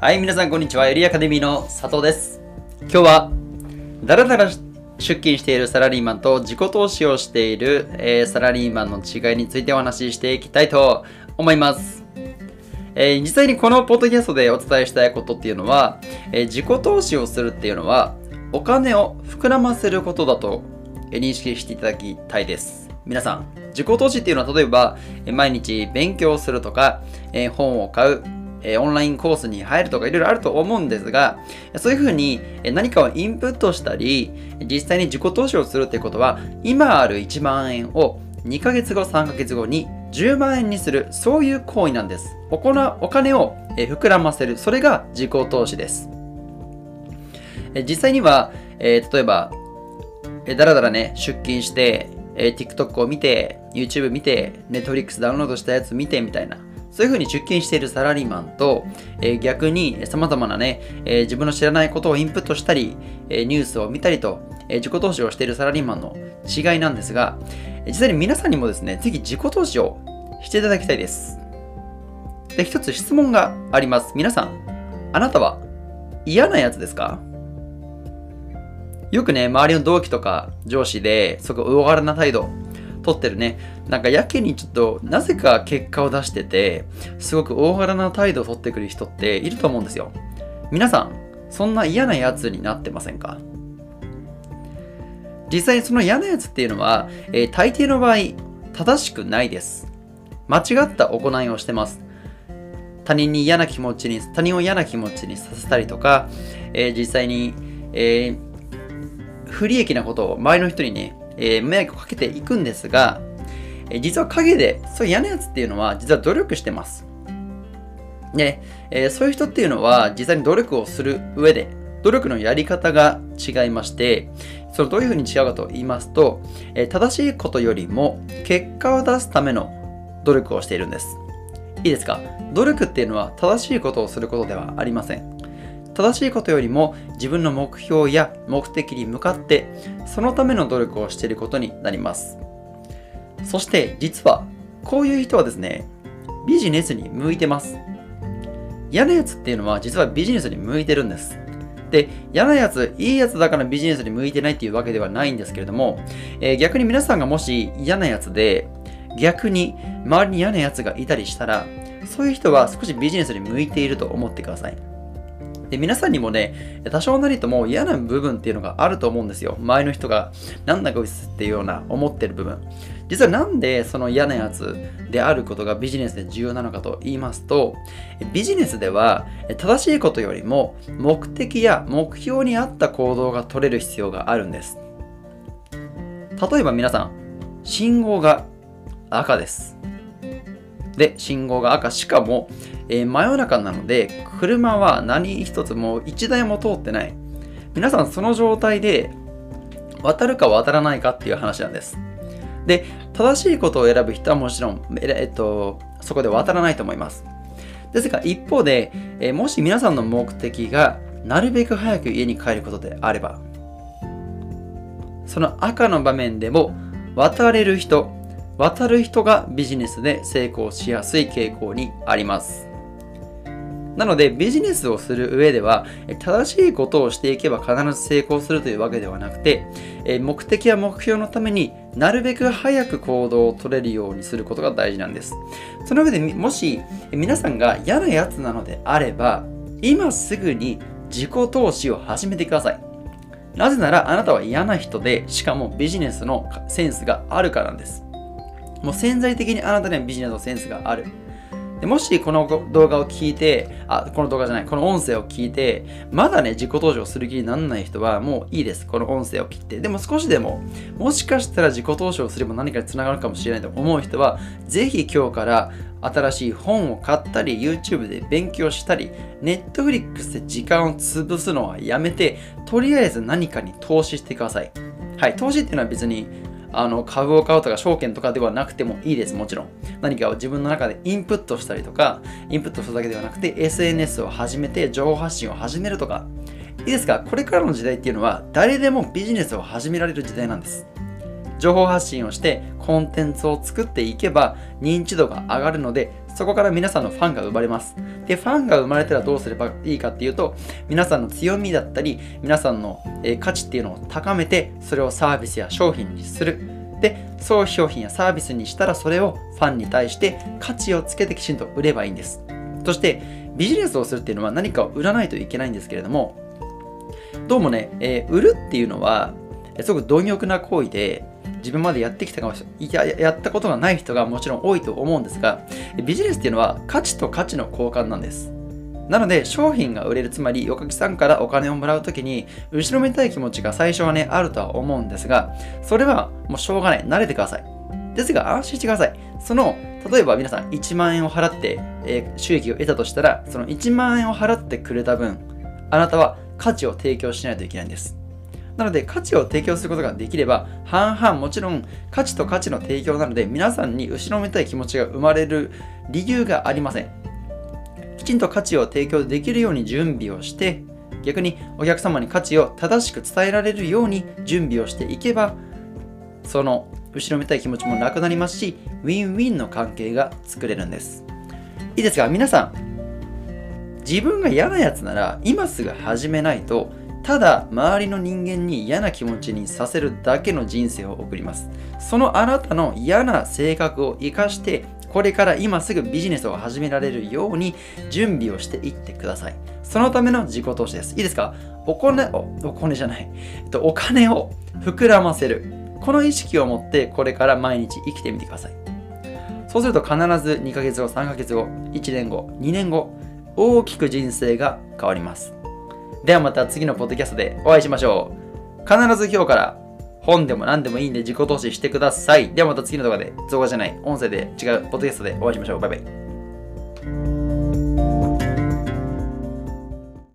はい、皆さんこんにちは。エリアカデミーの佐藤です。今日は、だらだら出勤しているサラリーマンと自己投資をしている、えーサラリーマンの違いについてお話ししていきたいと思います。えー実際にこのポッドキャストでお伝えしたいことっていうのは、えー自己投資をするっていうのは、お金を膨らませることだと認識していただきたいです。皆さん、自己投資っていうのは例えば、毎日勉強するとか、え本を買う、えーオンラインコースに入るとかいろいろあると思うんですが、そういうふうに何かをインプットしたり、実際に自己投資をするってことは、今ある1万円を2ヶ月後、3ヶ月後に10万円にする、そういう行為なんです。おこなお金を膨らませる、それが自己投資です。実際には、えー例えば、えーだらだらね、出勤して、えー TikTok を見て、YouTube 見て、Netflix ダウンロードしたやつ見てみたいな、そういう風に出勤しているサラリーマンと、えー逆に様々なね、えー自分の知らないことをインプットしたり、えーニュースを見たりと、え自己投資をしているサラリーマンの違いなんですが、実際に皆さんにもですね、ぜひ自己投資をしていただきたいです。で、一つ質問があります。皆さん、あなたは嫌なやつですか？よくね、周りの同期とか上司で、すごく大柄な態度取ってるね、なんかやけにちょっと、なぜか結果を出してて、すごく大柄な態度を取ってくる人っていると思うんですよ。皆さん、そんな嫌なやつになってませんか？実際にその嫌なやつっていうのは、えー大抵の場合、正しくないです。間違った行いをしてます。他人に嫌な気持ちに、他人を嫌な気持ちにさせたりとか、えー実際に、えー不利益なことを周りの人にね、えー迷惑をかけていくんですが、えー実は陰で、そういう嫌なやつっていうのは、実は努力してます。で、えーそういう人っていうのは、実際に努力をする上で、努力のやり方が違いまして、そのどういうふうに違うかと言いますと、えー正しいことよりも結果を出すための努力をしているんです。いいですか？努力っていうのは正しいことをすることではありません。正しいことよりも自分の目標や目的に向かってそのための努力をしていることになります。そして実はこういう人はですね、ビジネスに向いてます。嫌なやつっていうのは実はビジネスに向いてるんです。で、嫌なやつ、いいやつだからビジネスに向いてないっていうわけではないんですけれども、えー逆に皆さんがもし嫌なやつで、逆に周りに嫌なやつがいたりしたら、そういう人は少しビジネスに向いていると思ってください。で、皆さんにもね、多少なりとも嫌な部分っていうのがあると思うんですよ。周りの人が、なんだこいつっていうような思ってる部分。実はなんでその嫌なやつであることがビジネスで重要なのかと言いますと、ビジネスでは正しいことよりも目的や目標に合った行動が取れる必要があるんです。例えば皆さん、信号が赤です。で、信号が赤。しかも、えー真夜中なので、車は何一つもう一台も通ってない。皆さん、その状態で、渡るか渡らないかっていう話なんです。で、正しいことを選ぶ人はもちろん、えっと、そこで渡らないと思います。ですが、一方で、えーもし皆さんの目的が、なるべく早く家に帰ることであれば、その赤の場面でも、渡れる人、渡る人がビジネスで成功しやすい傾向にあります。なのでビジネスをする上では正しいことをしていけば必ず成功するというわけではなくて目的や目標のためになるべく早く行動を取れるようにすることが大事なんです。その上でもし皆さんが嫌なやつなのであれば今すぐに自己投資を始めてください。なぜならあなたは嫌な人でしかもビジネスのセンスがあるからなんです。もう潜在的にあなたにはビジネスのセンスがある。でもしこの動画を聞いて、あ、この動画じゃない、この音声を聞いて、まだね、自己投資をする気にならない人はもういいです。この音声を切って。でも少しでも、もしかしたら自己投資をすれば何かにつながるかもしれないと思う人は、ぜひ今日から新しい本を買ったり、YouTube で勉強したり、Netflix で時間を潰すのはやめて、とりあえず何かに投資してください。はい、投資っていうのは別にあの株を買うとか証券とかではなくてもいいです、もちろん。何かを自分の中でインプットしたりとか、インプットするだけではなくて SNS を始めて情報発信を始めるとか。いいですか？これからの時代っていうのは誰でもビジネスを始められる時代なんです。情報発信をしてコンテンツを作っていけば認知度が上がるのでそこから皆さんのファンが生まれます。でファンが生まれたらどうすればいいかっていうと皆さんの強みだったり皆さんの価値っていうのを高めてそれをサービスや商品にする。でそう商品やサービスにしたらそれをファンに対して価値をつけてきちんと売ればいいんです。そしてビジネスをするっていうのは何かを売らないといけないんですけれどもどうもね、えー、売るっていうのはすごく貪欲な行為で自分までやってきたかもしれない。やったことがない人がもちろん多いと思うんですがビジネスっていうのは価値と価値の交換なんです。なので商品が売れるつまりおかきさんからお金をもらうときに後ろめたい気持ちが最初はねあるとは思うんですがそれはもうしょうがない。慣れてください。ですが安心してください。その例えば皆さん1万円を払って、えー、収益を得たとしたらその1万円を払ってくれた分あなたは価値を提供しないといけないんです。なので価値を提供することができれば半々もちろん価値と価値の提供なので皆さんに後ろめたい気持ちが生まれる理由がありません。きちんと価値を提供できるように準備をして逆にお客様に価値を正しく伝えられるように準備をしていけばその後ろめたい気持ちもなくなりますしウィンウィンの関係が作れるんです。いいですか皆さん自分が嫌なやつなら今すぐ始めないとただ周りの人間に嫌な気持ちにさせるだけの人生を送ります。そのあなたの嫌な性格を生かしてこれから今すぐビジネスを始められるように準備をしていってください。そのための自己投資です。いいですか？お金おお金じゃない、えっと、お金を膨らませる。この意識を持ってこれから毎日生きてみてください。そうすると必ず2ヶ月後3ヶ月後1年後2年後大きく人生が変わります。ではまた次のポッドキャストでお会いしましょう。必ず今日から本でも何でもいいんで自己投資してください。ではまた次の動画で、動画じゃない、音声で違うポッドキャストでお会いしましょう。バイバイ。